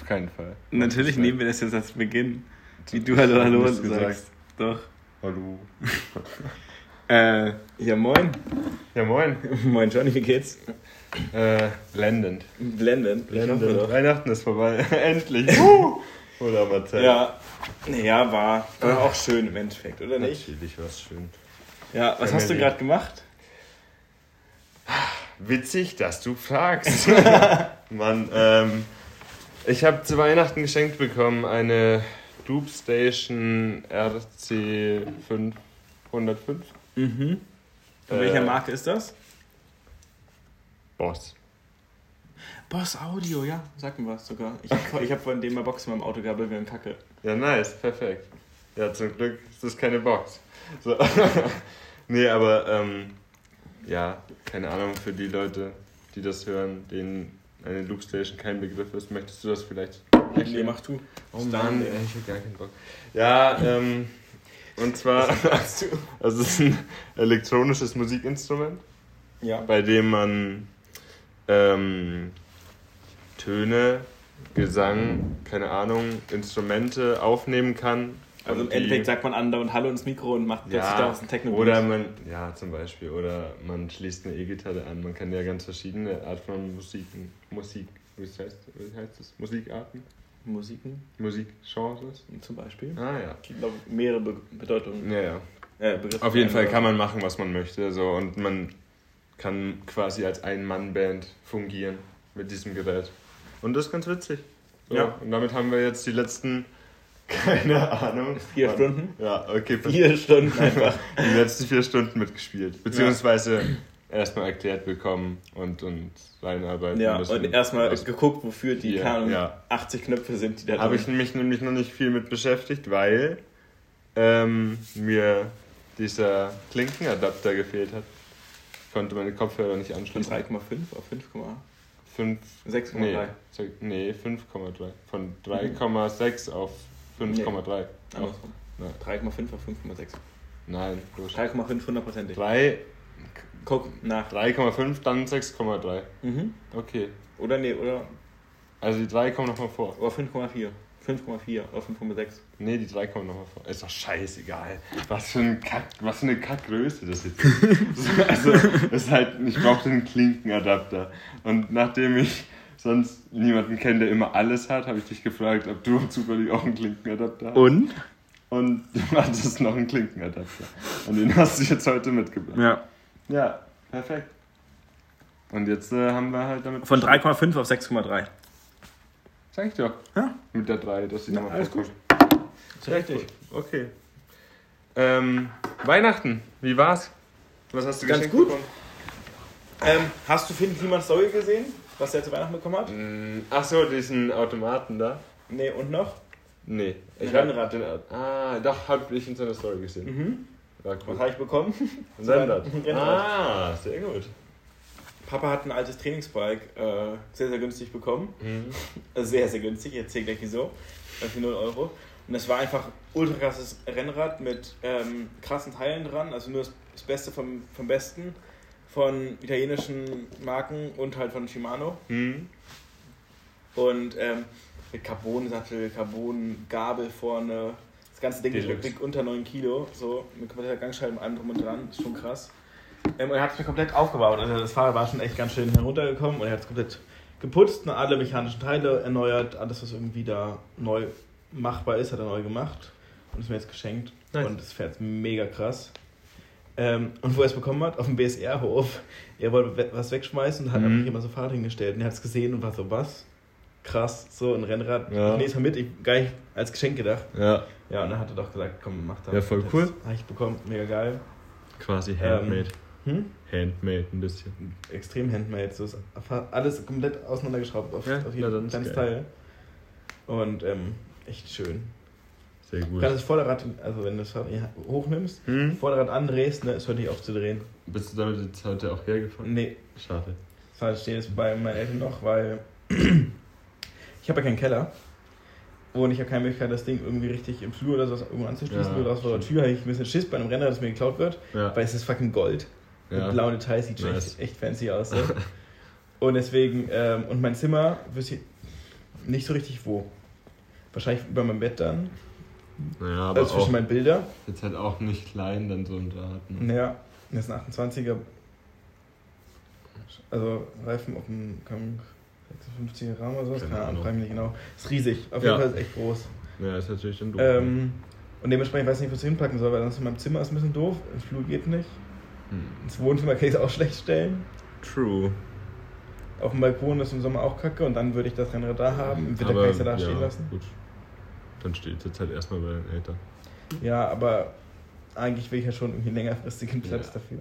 Auf keinen Fall. Natürlich nehmen wir das jetzt als Beginn. Wie du Hallo, Hallo sagst. gesagt. Doch. Hallo. Äh, ja, moin. Ja, moin. moin, Johnny, wie geht's? Äh, blendend. Blendend. Blendend. Weihnachten ist vorbei. Endlich. Oder Marcel? Ja, ja, war, war auch schön im Endeffekt, oder nicht? Natürlich war es schön. Ja, was hast du Family. gerade gemacht? Witzig, dass du fragst. Mann, ähm, ich habe zu Weihnachten geschenkt bekommen eine Loop Station RC 505 Mhm. Von Äh, welcher Marke ist das? Boss. Boss Audio, ja, sag mir was sogar. Ich habe hab von dem mal Box in meinem Auto gehabt, wir Kacke. Ja, nice, perfekt. Ja, zum Glück ist das keine Box. So. nee, aber ähm, ja, keine Ahnung, für die Leute, die das hören, denen eine Loop Station kein Begriff ist, möchtest du das vielleicht Nee, mach du. Oh Mann, ey, ich hab gar keinen Bock. Ja, ähm, und zwar, also es ist ein elektronisches Musikinstrument, Ja. bei dem man ähm, Töne, Gesang, keine Ahnung, Instrumente aufnehmen kann. Also im und die- Endeffekt sagt man Ander und Hallo ins Mikro und macht plötzlich ja, daraus ein techno oder man, ja, zum Beispiel, oder man schließt eine E-Gitarre an. Man kann ja ganz verschiedene Art von Musiken, Musik, wie heißt, wie heißt das? Musikarten? Musiken Musikgenres? zum Beispiel. Ah ja. Ich glaube, mehrere Be Bedeutungen. Ja, ja. Begriffe. Auf jeden Fall kann man machen, was man möchte. So, und man kann quasi als Ein-Mann-Band fungieren mit diesem Gerät. Und das ist ganz witzig. So, Ja. Und damit haben wir jetzt die letzten, keine Ahnung. Vier wann- Stunden? Ja, okay. Vier Stunden einfach. Die letzten vier Stunden mitgespielt. Beziehungsweise erstmal erklärt bekommen und, und reinarbeiten Ja, müssen. und erstmal geguckt, wofür die Ja, Ahnung, ja. 80 Knöpfe sind, die da Habe drin ich mich nämlich noch nicht viel mit beschäftigt, weil ähm, mir dieser Klinkenadapter gefehlt hat. Ich konnte meine Kopfhörer nicht Von anschließen. 3,5 auf 5,6,3. Fünf, nee, sag- nee 5,3. Von 3,6 auf 5,3. Andersrum. Nein. 3,5 auf 5,6. Nein, los. 3,5 hundertprozentig. 3 Guck nach. 3,5, dann 6,3. Mhm. Okay. Oder nee, oder, Also die 3 kommen nochmal vor. oder 5,4. 5,4 oder 5,6. Nee, die 3 kommen nochmal vor. Ist doch scheißegal. Was für, ein Kack, was für eine Kackgröße das jetzt ist. also, ist halt, ich brauchte einen Klinkenadapter. Und nachdem ich sonst niemanden kenne, der immer alles hat, habe ich dich gefragt, ob du zufällig auch einen Klinkenadapter hast. Und? Und du hattest noch einen Klinkenadapter. Und den hast du jetzt heute mitgebracht. Ja. Ja, perfekt. Und jetzt äh, haben wir halt damit. Von 3,5 auf 6,3. Sag ich doch. Ja. Mit der 3, dass sie nochmal vorkommt. Richtig. Okay. Ähm, Weihnachten, wie war's? Was hast du Ganz geschenkt gut. bekommen? Ähm, hast du Finn Kliman Story gesehen, was er zu Weihnachten bekommen hat? Mm, Ach so, diesen Automaten da? Nee, und noch? Nee. Ein hab Rennrad. Den, ah, doch, hab ich in seiner Story gesehen. Mhm. War Was cool. habe ich bekommen? Ein Rennrad. Ah, sehr gut. Papa hat ein altes Trainingsbike äh, sehr, sehr günstig bekommen. Mhm. Also sehr, sehr günstig, ich erzähle gleich wieso. Äh, Für 0 Euro. Und das war einfach ultra krasses Rennrad mit ähm, krassen Teilen dran. Also nur das, das Beste vom, vom Besten von italienischen Marken und halt von Shimano. Mhm. Und ähm, mit Carbon-Sattel, Carbon-Gabel vorne. Das ganze Ding Deluxe. wiegt unter 9 Kilo. So mit kompletter Gangschaltung, allem drum und dran. Ist schon krass. Ähm, und er hat es mir komplett aufgebaut. Also das Fahrrad war schon echt ganz schön heruntergekommen und er hat es komplett geputzt, und alle mechanischen Teile erneuert, alles was irgendwie da neu machbar ist, hat er neu gemacht und ist mir jetzt geschenkt. Nice. Und das fährt mega krass. Ähm, und wo er es bekommen hat, auf dem BSR-Hof, er wollte was wegschmeißen und hat Mhm. einfach jemand so Fahrrad hingestellt. Und er hat es gesehen und war so, was? Krass, so ein Rennrad. Ja. Ich nehme es mal mit, ich gar nicht als Geschenk gedacht. Ja, Ja, und dann hat er doch gesagt, komm, mach das. Ja, voll cool. Habe ich bekommen, mega geil. quasi handmade. Hm? Handmade ein bisschen. extrem handmade. So ist alles komplett auseinandergeschraubt auf, Ja, auf jeden kleines. Teil. Und ähm, echt schön. Sehr gut. Gerade das Vorderrad, also wenn du das hier hochnimmst, Hm? Vorderrad andrehst, ne, ist heute nicht aufzudrehen. Bist du damit jetzt heute auch hergefahren? Nee, Schade. das Fahrrad steht jetzt bei meinen Eltern noch, weil ich habe ja keinen Keller. Und ich habe keine Möglichkeit, das Ding irgendwie richtig im Flur oder so irgendwo anzuschließen. Ja, oder aus der. Tür habe ich ein bisschen Schiss bei einem Renner, das mir geklaut wird. Ja. Weil es ist fucking Gold. Mit ja. blauen Details sieht schon Nice. echt, echt fancy aus. So. und deswegen, ähm, und mein Zimmer, wisst ihr, nicht so richtig wo. Wahrscheinlich über mein Bett dann. Naja, aber Also zwischen meinen Bilder. jetzt halt auch nicht klein, dann so ein Draht. Ne? Ja, das ist ein 28er. Also Reifen auf dem kann 56er Rahmen oder sowas. Keine Ahnung, frage mich nicht genau. Ist riesig. Auf Ja. jeden Fall ist echt groß. Ja, ist natürlich dann doof. Ähm, und dementsprechend weiß ich nicht, was ich hinpacken soll, weil sonst in meinem Zimmer ist ein bisschen doof. Im Flur geht nicht. Hm. Ins Wohnzimmer kann ich es auch schlecht stellen. True. Auf dem Balkon ist im Sommer auch kacke und dann würde ich das Rennrad da haben. Im Winter Aber, kann ich es ja da ja, stehen lassen. Gut. Dann steht es jetzt halt erstmal bei den Eltern. Ja, aber eigentlich will ich ja schon irgendwie längerfristigen Platz Ja. dafür.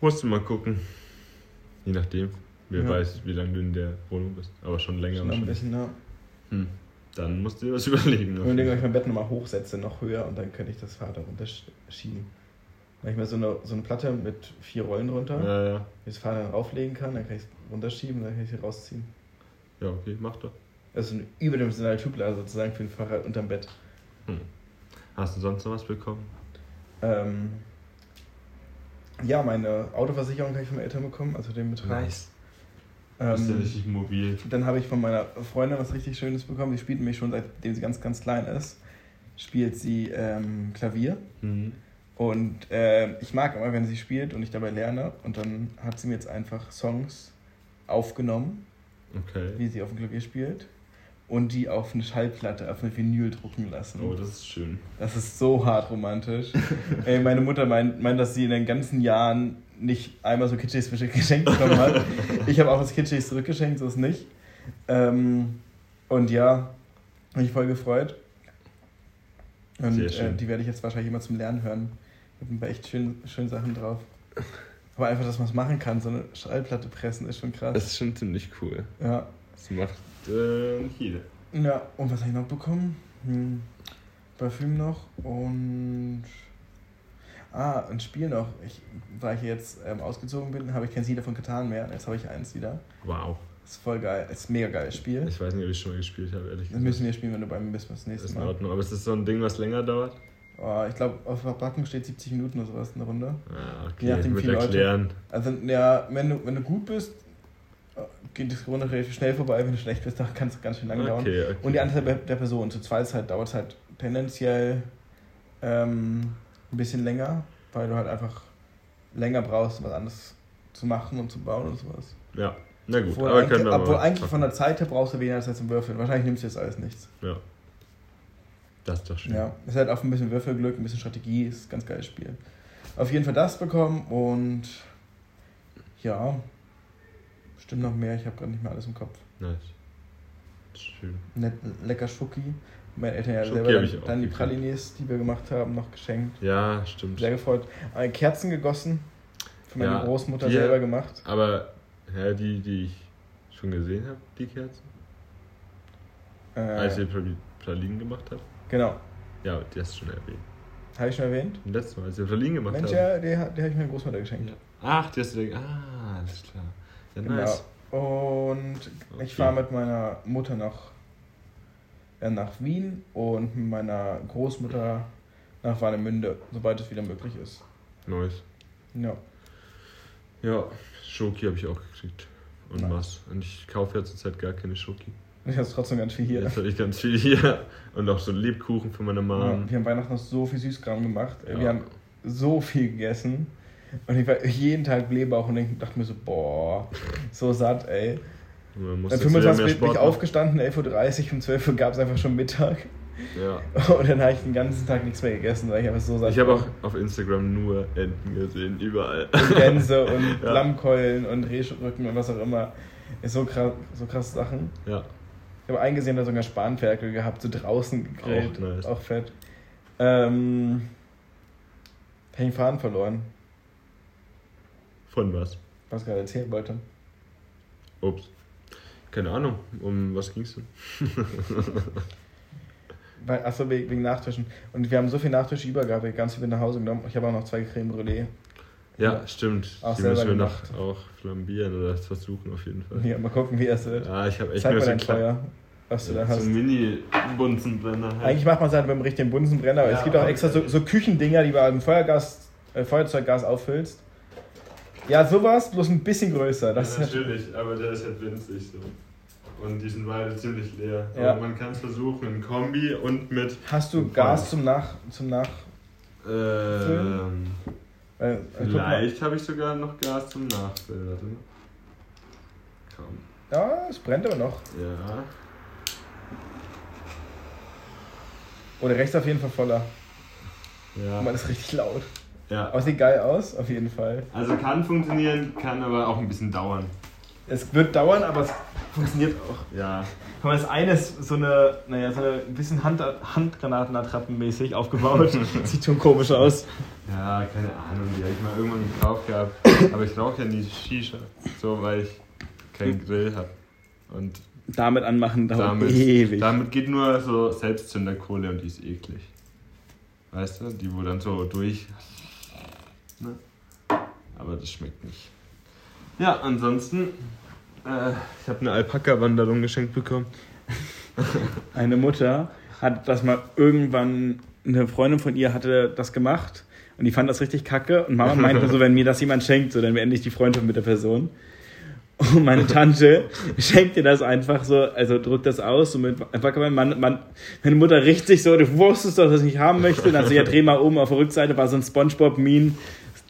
Musst du mal gucken. Je nachdem. Wer Ja. weiß, wie lange du in der Wohnung bist. Aber schon länger Schon ein bisschen, ja. Hm. Dann musst du dir was überlegen. Ob ich mein Bett nochmal hochsetze, noch höher und dann könnte ich das Fahrrad runterschieben. Wenn ich mir so eine, so eine Platte mit vier Rollen drunter, Ja, ja. ich das Fahrrad dann rauflegen kann, dann kann ich es runterschieben dann kann ich es hier rausziehen. Ja, okay, mach doch. Das ist eine überdimensionale Tublade sozusagen für ein Fahrrad unterm Bett. Hm. Hast du sonst noch was bekommen? Ähm, ja, meine Autoversicherung habe ich von meinen Eltern bekommen, also den Betrag. Bist du Ähm, richtig mobil? dann habe ich von meiner Freundin was richtig Schönes bekommen. Die spielt nämlich schon seitdem sie ganz, ganz klein ist. Spielt sie ähm, Klavier. Mhm. Und äh, ich mag immer, wenn sie spielt und ich dabei lerne. Und dann hat sie mir jetzt einfach Songs aufgenommen, Okay. wie sie auf dem Klavier spielt. Und die auf eine Schallplatte, auf eine Vinyl drucken lassen. Oh, das ist schön. Das ist so hart romantisch. Ey, meine Mutter meint, meint, dass sie in den ganzen Jahren nicht einmal so Kitschiges geschenkt bekommen hat. Ich habe auch was Kitschiges zurückgeschenkt, so ist nicht. Ähm, und ja, habe ich voll gefreut. Und äh, schön. die werde ich jetzt wahrscheinlich immer zum Lernen hören. Da sind echt schön, schöne Sachen drauf. Aber einfach, dass man es machen kann, so eine Schallplatte pressen, ist schon krass. Das ist schon ziemlich cool. ja. Das macht äh, nicht jeder. Ja, und was habe ich noch bekommen? Hm, Parfüm noch und. Ah, ein Spiel noch. Ich, da ich jetzt ähm, ausgezogen bin, habe ich kein Siedler von Katan mehr. Jetzt habe ich eins wieder. Wow. Das ist voll geil. Das ist ein mega geiles Spiel. Ich weiß nicht, ob ich schon mal gespielt habe, ehrlich Das gesagt. müssen wir spielen, wenn du bei mir bist, das Das nächste ist in Mal. Ordnung. Aber es ist so ein Ding, was länger dauert. Oh, ich glaube, auf der Verpackung steht 70 Minuten oder sowas in der Runde. Ah, Je nachdem, okay. wie Mit viele Leute. erklären. Also, ja, wenn du, wenn du gut bist, geht das Runde relativ schnell vorbei. Wenn du schlecht bist, dann kann es ganz schön lange dauern. Okay, okay. Und die Anzahl der der Personen. Zu zweit halt, dauert es halt tendenziell ähm, ein bisschen länger, weil du halt einfach länger brauchst, was anderes zu machen und zu bauen und sowas. Ja, na gut. Obwohl, aber eigentlich, können wir obwohl eigentlich machen. von der Zeit her brauchst du weniger als zum Würfeln. Wahrscheinlich nimmst du jetzt alles nichts. Ja. Das ist doch schön. Ja, ist halt auch ein bisschen Würfelglück, ein bisschen Strategie, ist ein ganz geiles Spiel. Auf jeden Fall das bekommen und ja, bestimmt noch mehr. Ich habe gerade nicht mehr alles im Kopf. Nice. Schön. Nett, lecker Schoki. Meine Eltern ja selber dann, ich auch dann die. Pralines, die wir gemacht haben, noch geschenkt. Ja, stimmt. Sehr gefreut. Äh, Kerzen gegossen. Für meine Ja, Großmutter die- selber gemacht. Aber, ja, die, die ich schon gesehen habe, die Kerzen, Äh, als ihr Prali- Pralinen gemacht habt. genau. Ja, die hast du schon erwähnt. Habe ich schon erwähnt? Letztes Mal, als ihr Pralinen gemacht Mensch, habt. ja, die, die habe ich meiner Großmutter geschenkt. Ja. Ach, die hast du dir. Ah, alles klar. Ja, Genau. nice. Und Okay. ich fahre mit meiner Mutter nach, äh, nach Wien und mit meiner Großmutter nach Warnemünde, sobald es wieder möglich ist. Nice. Ja. Ja, Schoki habe ich auch gekriegt. Und Nice. was. Und ich kaufe ja zurzeit gar keine Schoki. Ich habe trotzdem ganz viel hier. Jetzt habe ich ganz viel hier. Und auch so Lebkuchen für meine Ja, Mom. wir haben Weihnachten noch so viel Süßkram gemacht. Äh, Wir Ja. haben so viel gegessen. Und ich war jeden Tag Blähbauch und dachte mir so, boah, so satt, ey. Und Man muss Dann jetzt wieder 25 mehr bin ich aufgestanden, 11.30 Uhr, um 12 Uhr gab es einfach schon Mittag. Ja. Und dann habe ich den ganzen Tag nichts mehr gegessen, weil ich einfach so satt Ich habe auch auf Instagram nur Enten gesehen, überall. und Gänse und Ja. Lammkeulen und Rehrücken und was auch immer. Ist so krass, so krass Sachen. Ja. Ich habe eingesehen, da sogar Spanferkel gehabt, so draußen gegrillt. Auch nice. Auch fett. Ähm, hab ich den Faden verloren, Von was? was ich gerade erzählen wollte. Ups. Keine Ahnung, um was ging's denn? Weil, achso, wegen, Nachtischen. Und wir haben so viel Nachtisch über gehabt, wir haben ganz viel nach Hause genommen. Ich habe auch noch zwei Creme Brûlée. Ja, Ja. stimmt. Auch Die müssen wir gemacht. noch auch flambieren oder versuchen auf jeden Fall. Hier, mal gucken, wie es wird. Ja, ich habe echt Zeig nur so ein Feuer, was du da so hast. ein Mini-Bunsenbrenner. halt. Eigentlich macht man es halt mit dem richtigen Bunsenbrenner, aber Ja, es gibt auch extra so, so Küchendinger, die man mit Feuergas, äh, Feuerzeuggas auffüllst. Ja, sowas, bloß ein bisschen größer. Das ja, ist natürlich, aber der ist halt winzig so. und die sind beide ziemlich leer. Ja. Aber man kann es versuchen in Kombi und mit. Hast du Gas zum Nach... Zum Nach Ähm, äh, äh, vielleicht habe ich sogar noch Gas zum Nachfüllen. Warte mal. Komm. Ja, es brennt aber noch. Ja. Oder rechts auf jeden Fall voller. Ja. Guck mal, das ist richtig laut. Ja. Aber sieht geil aus, auf jeden Fall. Also kann funktionieren, kann aber auch ein bisschen dauern. Es wird dauern, aber es funktioniert auch. Ja. Guck mal, das eine ist so eine, naja, so eine ein bisschen Hand, Handgranatenattrappenmäßig aufgebaut. Sieht schon komisch aus. Ja, keine Ahnung, die habe ich mal irgendwann gekauft gehabt. Aber ich rauche ja nie Shisha. So, weil ich keinen Grill habe. Und Damit anmachen dauert damit, ewig. damit geht nur so Selbstzünderkohle und die ist eklig. Weißt du? Die wo dann so durch. Ne? Aber das schmeckt nicht. Ja, ansonsten. Äh, ich habe eine Alpaka-Wanderung geschenkt bekommen. Eine Mutter hat das mal irgendwann, eine Freundin von ihr hatte das gemacht und die fand das richtig kacke und Mama meinte so, wenn mir das jemand schenkt, so dann beende ich die Freundschaft mit der Person. Und meine Tante schenkt dir das einfach so, also drückt das aus, so mit, einfach, mein Mann, Mann, meine Mutter richtig so, du wusstest doch, dass ich nicht haben möchte. Und dann so, ja, dreh mal um, auf der Rückseite war so ein Spongebob-Meme.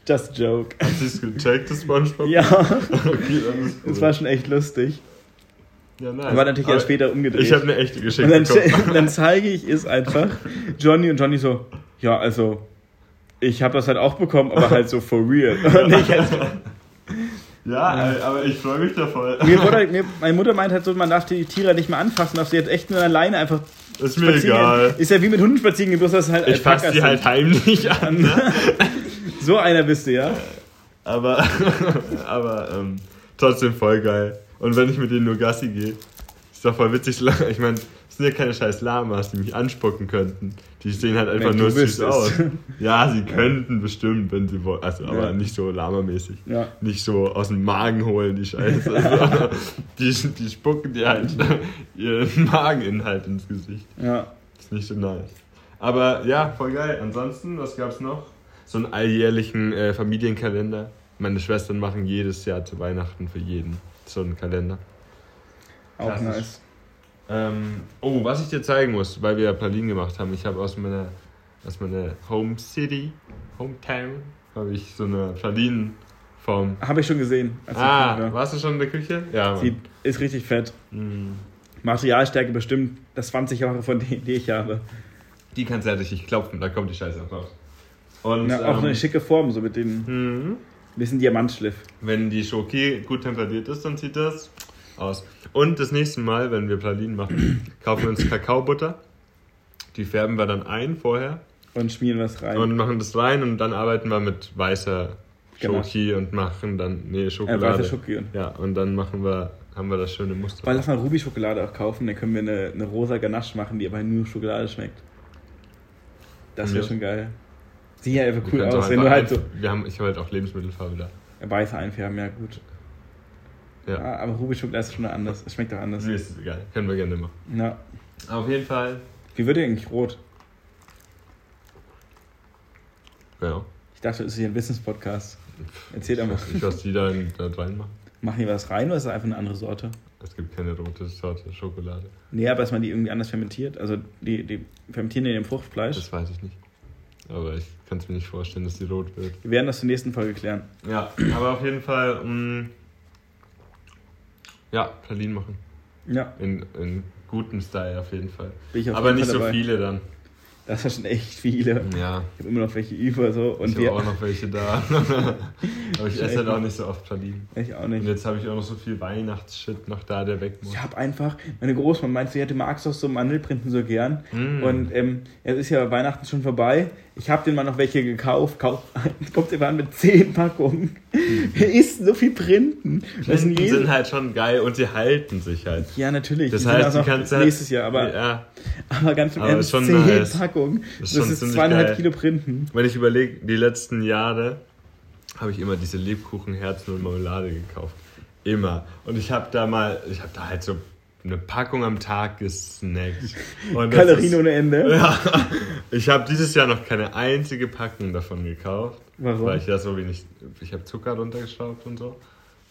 Just a joke. Hast du es gecheckt, das Spongebob? Ja, Okay, dann ist das war schon echt lustig. ja, nice. War natürlich erst später umgedreht. Ich habe eine echte Und geschenkt dann, bekommen. dann zeige ich es einfach Johnny und Johnny so, ja, also, ich habe das halt auch bekommen, aber halt so for real. Und ich halt so, Ja, äh, aber ich freue mich da voll. mir wurde, mir, meine Mutter meint halt so, man darf die Tiere nicht mehr anfassen, darf sie jetzt echt nur alleine einfach Ist mir egal. gehen. Ist ja wie mit Hunden spazieren gehen, bloß dass es halt Ich fasse die halt heimlich an. Ne? So einer bist du, ja? Aber, aber ähm, trotzdem voll geil. Und wenn ich mit denen nur Gassi gehe, ist doch voll witzig. Ich meine, es sind ja keine scheiß Lamas, die mich anspucken könnten. Die sehen halt einfach Wenn nur süß aus. Ja, sie könnten bestimmt, wenn sie wollen. Also, aber Ja. nicht so lamamäßig. Ja. Nicht so aus dem Magen holen, die Scheiße. Also, die, die spucken dir halt ihren Mageninhalt ins Gesicht. Ja. Ist nicht so nice. Aber ja, voll geil. Ansonsten, was gab's noch? So einen alljährlichen äh, Familienkalender. Meine Schwestern machen jedes Jahr zu Weihnachten für jeden so einen Kalender. Auch Klassisch. nice. Ähm, oh, was ich dir zeigen muss, weil wir ja Pralinen gemacht haben. Ich habe aus meiner, aus meiner Home City, Hometown, habe ich so eine Pralinenform. Habe ich schon gesehen. Ah, warst du schon in der Küche? Ja. Sieht, ist richtig fett. Mm. Materialstärke bestimmt das 20 Jahre von denen, die ich habe. Die kannst du ja richtig klopfen, da kommt die Scheiße auch raus. Und Ja, auch ähm, eine schicke Form, so mit dem mhm. bisschen Diamantschliff. Wenn die Schoki gut temperiert ist, dann sieht das aus. Und das nächste Mal, wenn wir Pralinen machen, kaufen wir uns Kakaobutter. Die färben wir dann ein vorher Und schmieren was rein. und machen das rein und dann arbeiten wir mit weißer Genau. Schoki und machen dann, nee, äh, Schokolade. weiße Schoki. Ja, und dann machen wir, haben wir das schöne Muster. Weil lass mal Ruby-Schokolade auch kaufen, dann können wir eine, eine rosa Ganache machen, die aber nur Schokolade schmeckt. Das wäre Ja. schon geil. Sieht ja einfach cool aus, wenn du einfach halt so Wir haben, ich habe halt auch Lebensmittelfarbe da. weiße einfärben, ja gut. Ja. Ah, aber Ruby-Schokolade ist schon anders. Es schmeckt auch anders. Nee, ist egal. Können wir gerne machen. Ja. Auf jeden Fall. Wie wird der eigentlich rot? Ja. Ich dachte, das ist hier ein Business-Podcast. Erzähl doch mal. Ich weiß nicht, was die da, in- da reinmachen. Machen die was rein oder ist das einfach eine andere Sorte? Es gibt keine rote Sorte Schokolade. Nee, aber dass man die irgendwie anders fermentiert. Also die, die fermentieren in dem Fruchtfleisch. Das weiß ich nicht. Aber ich kann es mir nicht vorstellen, dass die rot wird. Wir werden das zur nächsten Folge klären. Ja, aber auf jeden Fall, mh, ja, Pralinen machen. Ja, In, in gutem Style auf jeden Fall. bin ich auf aber jeden nicht Fall so dabei. viele dann. Das sind schon echt viele. Ja, Ich habe immer noch welche über so. Und ich habe auch noch welche da. aber ich esse halt auch nicht so oft Pralinen. Ich auch Und nicht. jetzt habe ich auch noch so viel Weihnachtsshit noch da, der weg muss. Ich habe einfach, meine Großmama meinte, sie hätte magst doch so Mandelprinten so gern. Mm. Und ähm, jetzt ist ja Weihnachten schon vorbei. Ich habe den mal noch welche gekauft. Kauf, kommt immer an mit 10 Packungen. Wer isst so viel Printen? Sind Printen jede- sind halt schon geil und sie halten sich halt. ja, natürlich. Das Die sind heißt, auch die kannst halt- nächstes Jahr, aber, Ja, aber ganz im Ernst, ist 10 nice. Packungen. Das Das ist ist, zweieinhalb geil. Kilo Printen. Wenn ich überlege, die letzten Jahre habe ich immer diese Lebkuchenherzen und Marmelade gekauft. Immer. Und ich habe da mal, ich habe da halt so eine Packung am Tag gesnackt. Und Kalorien ist- ohne Ende. Ja, ich habe dieses Jahr noch keine einzige Packung davon gekauft. Warum? Weil ich ja so wenig, ich habe Zucker runtergeschraubt und so.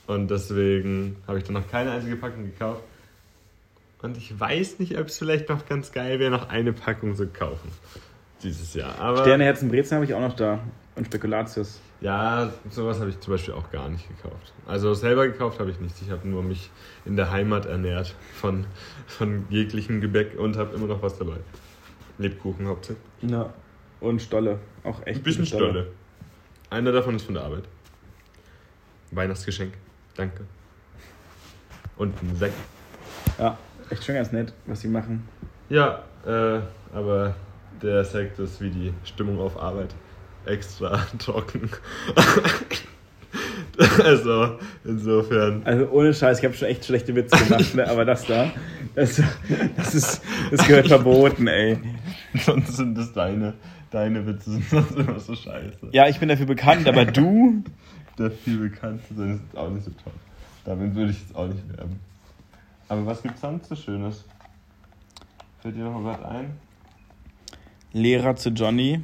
Und deswegen habe ich dann noch keine einzige Packung gekauft. Und ich weiß nicht, ob es vielleicht noch ganz geil wäre, noch eine Packung zu kaufen. Dieses Jahr. Aber Sterne, Herzen, Brezen habe ich auch noch da. Und Spekulatius. Ja, sowas habe ich zum Beispiel auch gar nicht gekauft. Also selber gekauft habe ich nichts. Ich habe nur mich in der Heimat ernährt von, von jeglichem Gebäck und habe immer noch was dabei. Lebkuchen hauptsächlich. Ja. Und Stolle. Auch echt Ein bisschen gute Stolle. Einer davon ist von der Arbeit. Weihnachtsgeschenk. Danke. Und ein Sekt. Ja, echt schon ganz nett, was sie machen. Ja, äh, aber der Sekt ist wie die Stimmung auf Arbeit. Extra trocken. also, insofern. Also ohne Scheiß, ich habe schon echt schlechte Witze gemacht, ne? aber das da, das, das, ist, das gehört verboten, ey. Sonst sind das deine, deine Witze, sind sonst immer so scheiße. Ja, ich bin dafür bekannt, aber du, Der viel bekannt zu sein, ist jetzt auch nicht so toll. Damit würde ich jetzt auch nicht werben. Aber was gibt's sonst so Schönes? Fällt dir noch was ein? Lehrer zu Johnny.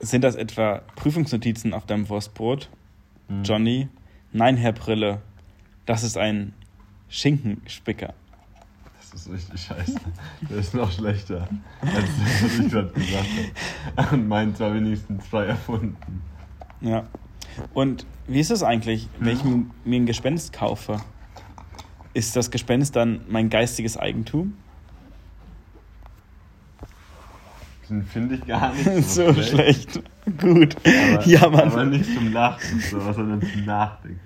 Sind das etwa Prüfungsnotizen auf deinem Wurstbrot? Hm. Johnny? Nein, Herr Brille. Das ist ein Schinkenspicker. Das ist richtig scheiße. Der ist noch schlechter, als das, was ich gerade gesagt habe. Und meint zwar wenigstens frei erfunden. Ja. Und wie ist es eigentlich, wenn ich mir ein Gespenst kaufe? Ist das Gespenst dann mein geistiges Eigentum? Den finde ich gar nicht so, so schlecht. Gut. Aber, ja, Mann. aber nicht zum Lachen, so, sondern zum Nachdenken.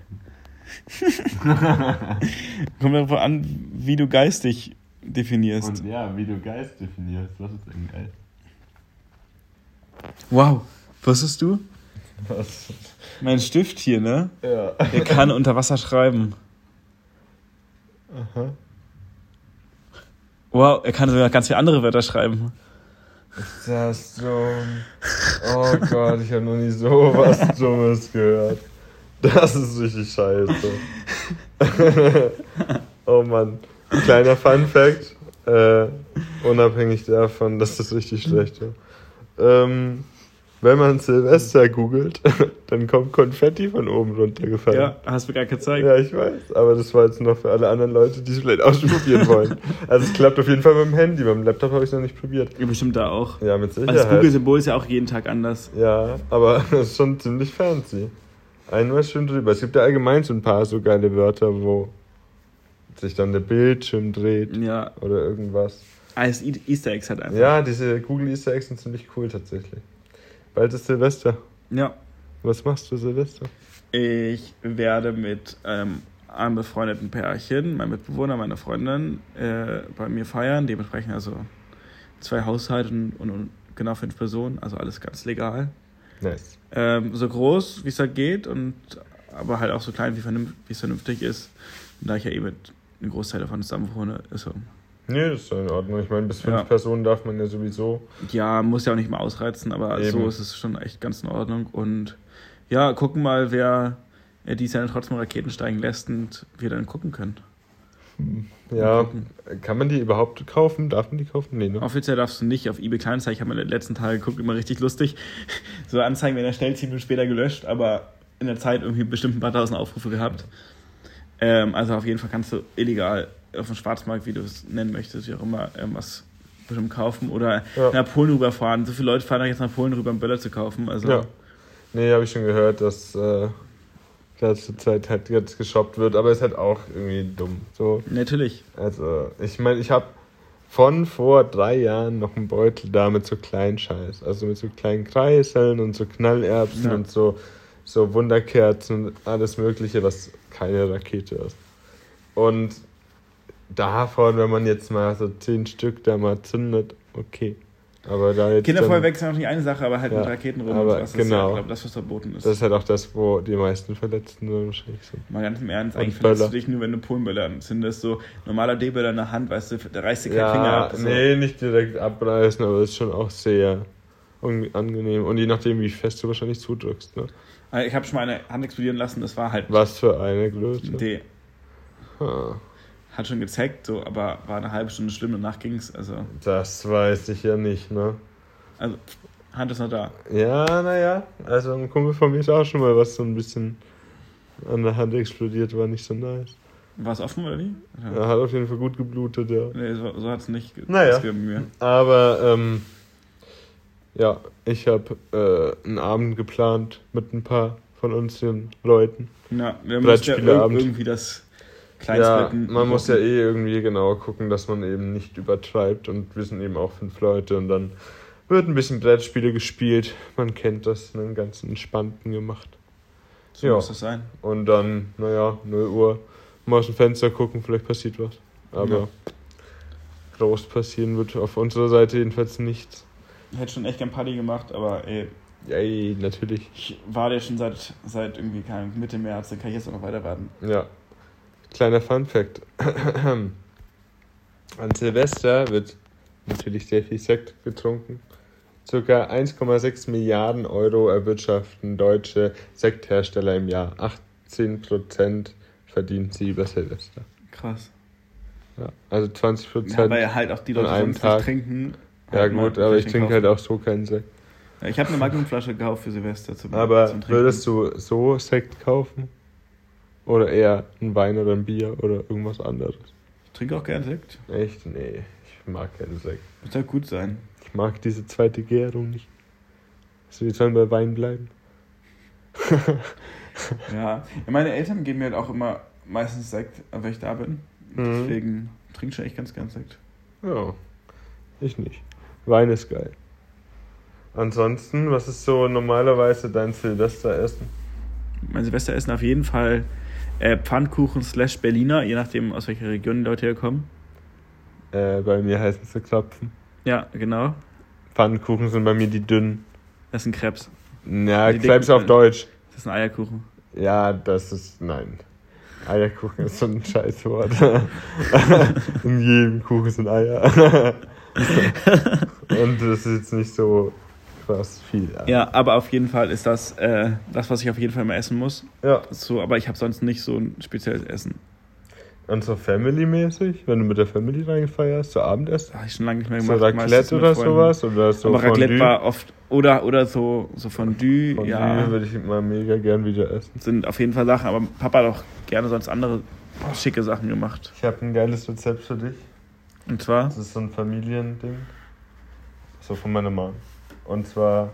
Kommt darauf an, wie du geistig definierst. Und ja, wie du Geist definierst, was ist denn Geist? wow. Was hast du? Was? Mein Stift hier, ne? Ja. Der kann unter Wasser schreiben. Aha. Wow, er kann sogar ganz viele andere Wörter schreiben. Das so. Oh Gott, ich habe noch nie so was Dummes gehört. Das ist richtig scheiße. oh Mann. Kleiner Fun Fact. Äh, unabhängig davon, dass das richtig schlecht war. Ähm, wenn man Silvester googelt, dann kommt Konfetti von oben runtergefallen. Ja, hast du gerade gezeigt. Ja, ich weiß, aber das war jetzt noch für alle anderen Leute, die es vielleicht ausprobieren wollen. Also es klappt auf jeden Fall mit dem Handy, beim Laptop habe ich es noch nicht probiert. Ja, bestimmt da auch. Ja, mit Also Sicherheit. das Google-Symbol ist ja auch jeden Tag anders. Ja, aber das ist schon ziemlich fancy. Einmal schön drüber. Es gibt ja allgemein so ein paar so geile Wörter, wo sich dann der Bildschirm dreht Ja, oder irgendwas. als E- Easter Eggs hat einfach. Ja, diese Google Easter Eggs sind ziemlich cool tatsächlich. Bald ist Silvester. ja. Was machst du Silvester? Ich werde mit ähm, einem befreundeten Pärchen, meinem Mitbewohner, meiner Freundin, äh, bei mir feiern. Dementsprechend also zwei Haushalte und, und, genau fünf Personen, also alles ganz legal. Nice. Ähm, so groß, wie es halt geht, und aber halt auch so klein, wie es vernünftig ist. Und da ich ja eh mit einem Großteil davon zusammen wohne, ist so. Nee, das ist ja in Ordnung. Ich meine, bis fünf Ja. Personen darf man ja sowieso. Ja, muss ja auch nicht mal ausreizen, aber Eben. so ist es schon echt ganz in Ordnung. Und ja, gucken mal, wer dies Jahr trotzdem Raketen steigen lässt und wir dann gucken können. Ja, gucken. kann man die überhaupt kaufen? Darf man die kaufen? Nee, ne? Offiziell darfst du nicht auf eBay Kleinanzeigen. Ich habe mir in den letzten Tagen geguckt, immer richtig lustig. So Anzeigen werden ja schnell Minuten später gelöscht, aber in der Zeit irgendwie bestimmt ein paar tausend Aufrufe gehabt. Ähm, also auf jeden Fall kannst du illegal auf dem Schwarzmarkt, wie du es nennen möchtest, wie auch immer, ähm, was bestimmt kaufen oder Ja. nach Polen rüberfahren. So viele Leute fahren jetzt nach Polen rüber, um Böller zu kaufen. Also Ja. Nee, habe ich schon gehört, dass äh, letzte Zeit halt jetzt geshoppt wird, aber ist halt auch irgendwie dumm. So, natürlich. also, ich meine, ich habe von vor drei Jahren noch einen Beutel da mit so kleinen Scheiß. Also mit so kleinen Kreiseln und so Knallerbsen Ja. und so, so Wunderkerzen und alles Mögliche, was keine Rakete ist. Und davon, wenn man jetzt mal so zehn Stück da mal zündet, okay. Aber da jetzt. Kinderfeuerwerk ist ja noch nicht eine Sache, aber halt Ja, mit Raketen rum aber und was genau. ist ja, glaub, das, was verboten ist. Das ist halt auch das, wo die meisten Verletzten dann wahrscheinlich sind. Mal ganz im Ernst, Und eigentlich verletzt du dich nur, wenn du Polenböller anzündest. So normaler D-Böller in der Hand, weißt du, da reißt dir kein Finger ab. So. nee, nicht direkt abreißen, aber das ist schon auch sehr angenehm. Und je nachdem, wie fest du wahrscheinlich zudrückst. Ne? Also Ich habe schon mal eine Hand explodieren lassen, das war halt Was für eine Größe. D. Ah, Hat schon gezeigt, so, aber war eine halbe Stunde schlimm, danach ging's. Also, das weiß ich ja nicht, ne? also Hand ist noch da. Ja, naja. Also ein Kumpel von mir ist auch schon mal was so ein bisschen an der Hand explodiert, war nicht so nice. War es offen oder wie? Er hat auf jeden Fall gut geblutet, ja. Nee, so, so hat es nicht ge- Naja. mir. Aber ähm, ja, ich habe äh, einen Abend geplant mit ein paar von unseren Leuten. Ja, wir müssen ja irgendwie das Ja, Kleinsplitten. man muss ja eh irgendwie genauer gucken, dass man eben nicht übertreibt und wir sind eben auch fünf Leute und dann wird ein bisschen Brettspiele gespielt. Man kennt das, einen ganz entspannten gemacht. So ja. muss das sein. Und dann, naja, 0 Uhr mal aus dem Fenster gucken, vielleicht passiert was. Aber Ja. groß passieren wird auf unserer Seite jedenfalls nichts. Ich hätte schon echt gern Party gemacht, aber ey, Ey, natürlich. ich warte ja schon seit, seit irgendwie Mitte März, dann kann ich jetzt auch noch weiter warten. Ja. Kleiner Fun Fact. An Silvester wird natürlich sehr viel Sekt getrunken. Circa 1,6 Milliarden Euro erwirtschaften deutsche Sekthersteller im Jahr. 18% verdienen sie über Silvester. Krass. Ja, also 20%. Ja, weil halt auch die Leute sonst Tag. nicht trinken. ja halt gut, aber ich trinke halt auch so keinen Sekt. Ja, ich habe eine Magnumflasche gekauft für Silvester zum, Aber zum würdest du so Sekt kaufen? Oder eher ein Wein oder ein Bier oder irgendwas anderes? Ich trinke auch gern Sekt. Echt? Nee, ich mag keinen Sekt. Muss halt gut sein. Ich mag diese zweite Gärung nicht. Also wir sollen bei Wein bleiben. Ja. ja, meine Eltern geben mir halt auch immer meistens Sekt, wenn ich da bin. Mhm. Deswegen trinke ich schon echt ganz gern Sekt. Ja, ich nicht. Wein ist geil. Ansonsten, was ist so normalerweise dein Silvesteressen? Mein Silvesteressen auf jeden Fall äh, Pfannkuchen slash Berliner, je nachdem aus welcher Region die Leute herkommen. Äh, bei mir heißen sie Klopfen. Ja, genau. Pfannkuchen sind bei mir die dünnen. Das ein Krebs. Ja, Die Krebs auf Deutsch. Das ist ein Eierkuchen. Ja, das ist. Nein. Eierkuchen ist so ein Scheißwort. In jedem Kuchen sind Eier. Und das ist jetzt nicht so krass viel. Ja, aber auf jeden Fall ist das äh, das, was ich auf jeden Fall immer essen muss. Ja. So, aber ich habe sonst nicht so ein spezielles Essen. Und so Family-mäßig, wenn du mit der Family reingefeierst, so Abendessen? Habe ich schon lange nicht mehr So gemacht. meistens Raclette oder Freunden. sowas? Oder so aber Raclette Fondue? war oft. Oder, oder so, so Fondue, Fondue ja. würde ich mal mega gern wieder essen. Sind auf jeden Fall Sachen, aber Papa hat auch gerne sonst andere schicke Sachen gemacht. Ich habe ein geiles Rezept für dich. Und zwar, Das ist so ein Familiending. So von meiner Mom. Und zwar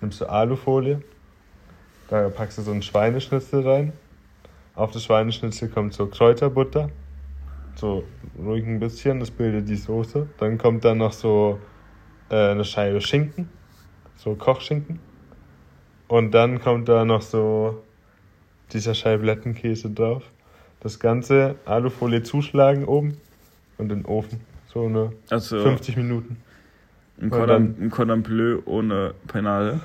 nimmst du Alufolie, da packst du so einen Schweineschnitzel rein. Auf das Schweineschnitzel kommt so Kräuterbutter. So ruhig ein bisschen, das bildet die Soße. Dann kommt da noch so äh, eine Scheibe Schinken, so Kochschinken. Und dann kommt da noch so dieser Scheiblettenkäse drauf. Das Ganze Alufolie zuschlagen oben und in den Ofen. So eine also 50 Minuten. Ein Cordon, ein Cordon Bleu ohne Penade.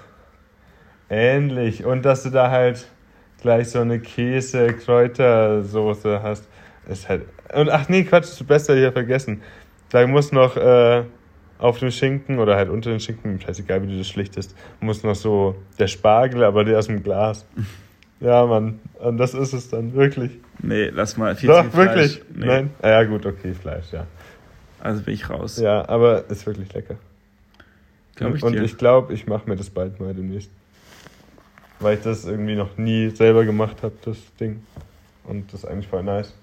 Ähnlich. Und dass du da halt gleich so eine Käse-Kräutersoße hast. Ist halt. Und ach nee, Quatsch, ist besser hier vergessen. Da muss noch äh, auf dem Schinken oder halt unter den Schinken, scheißegal wie du das schlichtest, muss noch so der Spargel, aber der aus dem Glas. Ja, Mann. Und das ist es dann, wirklich. Nee, lass mal. Viel Doch, zu viel Fleisch. wirklich. Nee, Nein? Ah, ja, gut, okay, Fleisch, ja. Also bin ich raus. Ja, aber ist wirklich lecker. Glaube ich Und dir. ich glaube, ich mache mir das bald mal demnächst. Weil ich das irgendwie noch nie selber gemacht habe, das Ding. Und das ist eigentlich voll nice.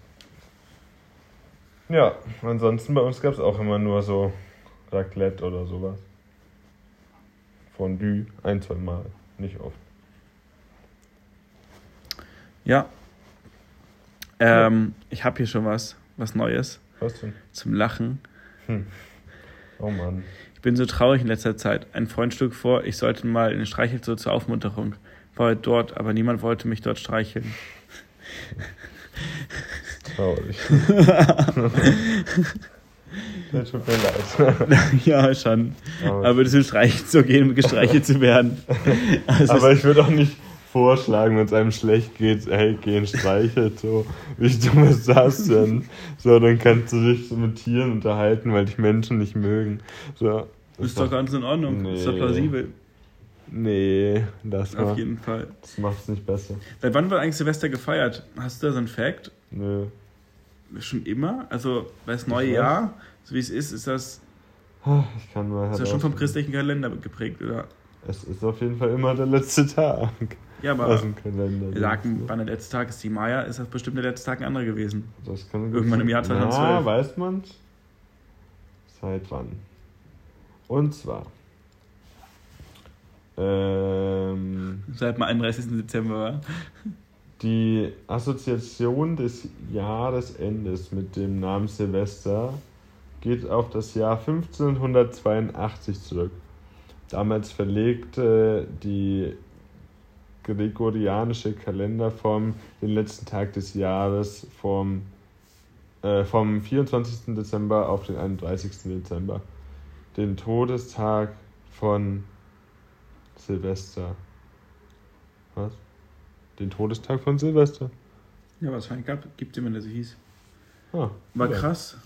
Ja, ansonsten bei uns gab es auch immer nur so Raclette oder sowas. Fondue, ein, zwei Mal, nicht oft. Ja. Ähm, ich habe hier schon was, was Neues Was denn? zum Lachen. Oh Mann. Ich bin so traurig in letzter Zeit. Ein Freund schlug vor, ich sollte mal in eine Streichelzoo zur Aufmunterung. War dort, aber niemand wollte mich dort streicheln. Traurig. das tut mir leid. ja, schon. Aber, Aber das ist Streichelzoo gehen, um gestreichelt zu werden. Also aber ich würde auch nicht vorschlagen, wenn es einem schlecht geht, hey, geh in Streichelt, so. Wie dumm ist das denn? So, dann kannst du dich so mit Tieren unterhalten, weil dich Menschen nicht mögen. So. Ist doch ganz in Ordnung. Ist doch Nee. plausibel. Nee, das Auf mal. jeden Fall. Das macht's nicht besser. Seit wann wird eigentlich Silvester gefeiert? Hast du da so einen Fact? Nö. Schon immer? Also, das neue Ich weiß. Jahr, so wie es ist, ist das, Ich kann mal ist das schon vom christlichen Kalender geprägt, oder? Es ist auf jeden Fall immer der letzte Tag. Ja, aber aus dem Kalender. wir sagen, wann der letzte Tag ist die Maya, ist das bestimmt der letzte Tag ein anderer gewesen. Das kann Irgendwann im. Jahr 2012. Ja, weiß man's? Seit wann? Und zwar. Ähm, Seit dem 31. Dezember die Assoziation des Jahresendes mit dem Namen Silvester geht auf das Jahr 1582 zurück. Damals verlegte die gregorianische Kalenderform den letzten Tag des Jahres vom, äh, vom 24. Dezember auf den 31. Dezember. Den Todestag von Silvester. Was? Den Todestag von Silvester. Ja, was für einen gab, gibt immer, der so hieß. Ah, War ja. krass.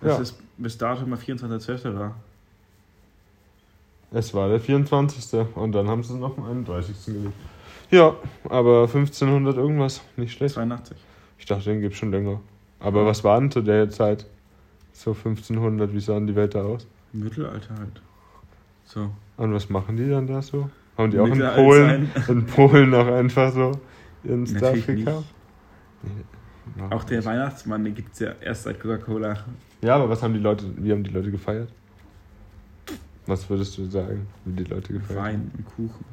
Dass Ja. es bis dato mal 24.12. war. Es war der 24. und dann haben sie es noch am 31. gelegt. Ja, aber 1500 irgendwas, nicht schlecht. 82. Ich dachte, den gibt schon länger. Aber was war denn zu der Zeit? So 1500, wie sahen die Welt da aus? Mittelalter halt. So. Und was machen die dann da so? Haben die auch in Polen, in Polen auch einfach so ihren Stuff Natürlich nicht. gekauft? Nee. Auch der Weihnachtsmann, den gibt es ja erst seit Coca-Cola. Ja, aber was haben die Leute, wie haben die Leute gefeiert? Was würdest du sagen, wie die Leute gefeiert haben? Wein und Kuchen.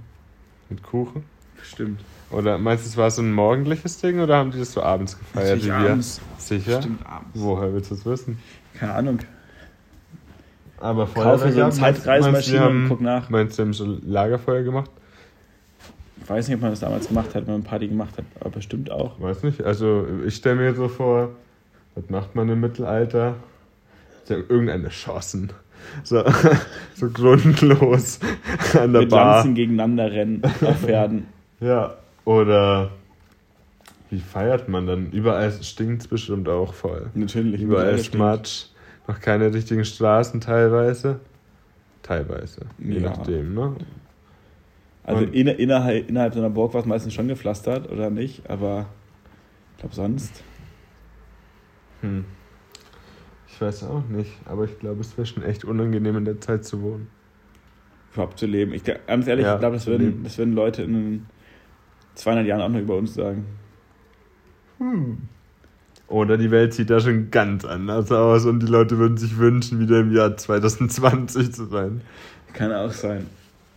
Mit Kuchen? Bestimmt. Oder meinst du, es war so ein morgendliches Ding oder haben die das so abends gefeiert wir? abends. Sicher? Bestimmt abends. Woher willst du es wissen? Keine Ahnung. Aber Kaufe so eine Zeitreisemaschine und guck nach. Meinst du, haben so Lagerfeuer gemacht? Ich weiß nicht, ob man das damals gemacht hat, wenn man Party gemacht hat, aber bestimmt auch. Weiß nicht. Also ich stelle mir so vor, was macht man im Mittelalter? Ja, irgendeine Schossen. So, so grundlos an der Mit Bar. Lanzen gegeneinander rennen auf Pferden. Ja. Oder wie feiert man dann? Überall stinkt es bestimmt auch voll. Natürlich. Überall ist stimmt. Matsch. Noch keine richtigen Straßen teilweise. Teilweise. Je Ja. nachdem, ne? Also inner, innerhalb, innerhalb so einer Burg war es meistens schon gepflastert oder nicht, aber ich glaube sonst. Hm. Ich weiß auch nicht, aber ich glaube, es wäre schon echt unangenehm in der Zeit zu wohnen. überhaupt zu leben. Ich, ganz ehrlich, Ja, ich glaube, das, würden- das würden Leute in 200 Jahren auch noch über uns sagen. Oder die Welt sieht da schon ganz anders aus und die Leute würden sich wünschen, wieder im Jahr 2020 zu sein. Kann auch sein.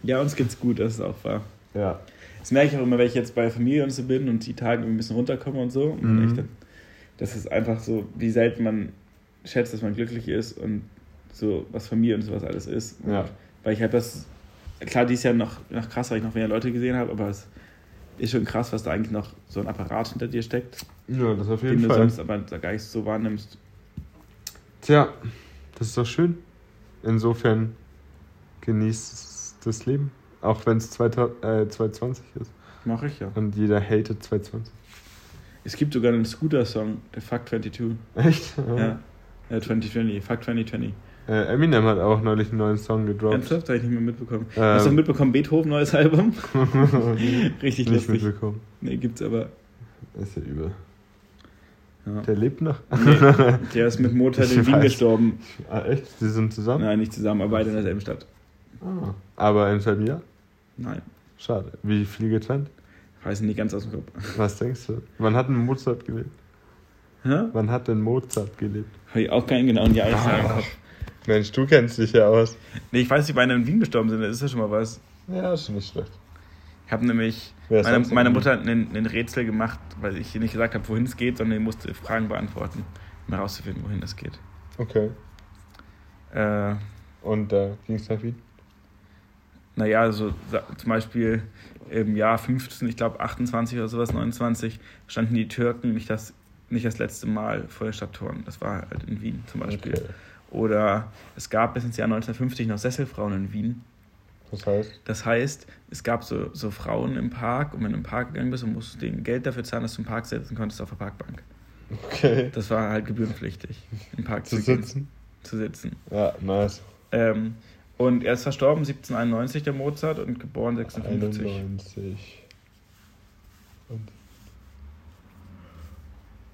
Ja, uns geht's gut, das ist auch wahr. Ja. Das merke ich auch immer, wenn ich jetzt bei Familie und so bin und die Tage ein bisschen runterkomme und so. Und Mhm. ich dann, das ist einfach so, wie selten man schätzt, dass man glücklich ist und so, was Familie und sowas alles ist. Und Ja. Weil ich habe das, klar, dies Jahr noch, noch krass, weil ich noch mehr Leute gesehen habe, aber es ist schon krass, was da eigentlich noch so ein Apparat hinter dir steckt, Ja, das auf den jeden du Fall. sonst aber gar nicht so wahrnimmst. Tja, das ist doch schön. Insofern genießt das Leben. Auch wenn es 2020 ist. Mache ich ja. Und jeder hatet 2020. Es gibt sogar einen Scooter-Song, der Fuck 22. Echt? Ja. Äh, 2020, Fuck 2020. Äh, Eminem hat auch neulich einen neuen Song gedroppt. Ernsthaft? Habe ich nicht mehr mitbekommen. Ähm, Hast du mitbekommen, Beethoven neues Album? Richtig Nicht lustig. mitbekommen. Nee, gibt's aber. Ist ja übel. Ja. Der lebt noch. Nee, der ist mit Mozart in Wien gestorben. Ah, echt? Sie sind zusammen? Nein, nicht zusammen, aber beide in derselben Stadt. Ah. Aber im selben Jahr? Nein, Schade. Wie viel getrennt? weiß nicht ganz aus dem Kopf. Was denkst du? Wann hat denn Mozart gelebt? Hä? Wann hat denn Mozart gelebt? Habe ich auch keinen genauen Ah. Kopf. Mensch, du kennst dich ja aus. Nee, ich weiß nicht, beide in Wien gestorben sind, das ist ja schon mal was. Ja, ist schon nicht schlecht. Ich habe nämlich meine, meine? Mutter ein, ein Rätsel gemacht, weil ich ihr nicht gesagt habe, wohin es geht, sondern ich musste Fragen beantworten, um herauszufinden, wohin es geht. Okay. Äh, Und da ging es nach Wien? naja, also zum Beispiel im Jahr 15, ich glaube 28 oder sowas, 29, standen die Türken nicht das, nicht das letzte Mal vor den Stadttoren. Das war halt in Wien zum Beispiel. Okay. Oder es gab bis ins Jahr 1950 noch Sesselfrauen in Wien. Das heißt? Das heißt, es gab so, so Frauen im Park und wenn du im Park gegangen bist und musst denen Geld dafür zahlen, dass du im Park sitzen konntest auf der Parkbank. Okay. Das war halt gebührenpflichtig, im Park Zu zu, sitzen? zu sitzen. Ja, nice. Ähm, und er ist verstorben 1791, der Mozart, und geboren 56. 91. Und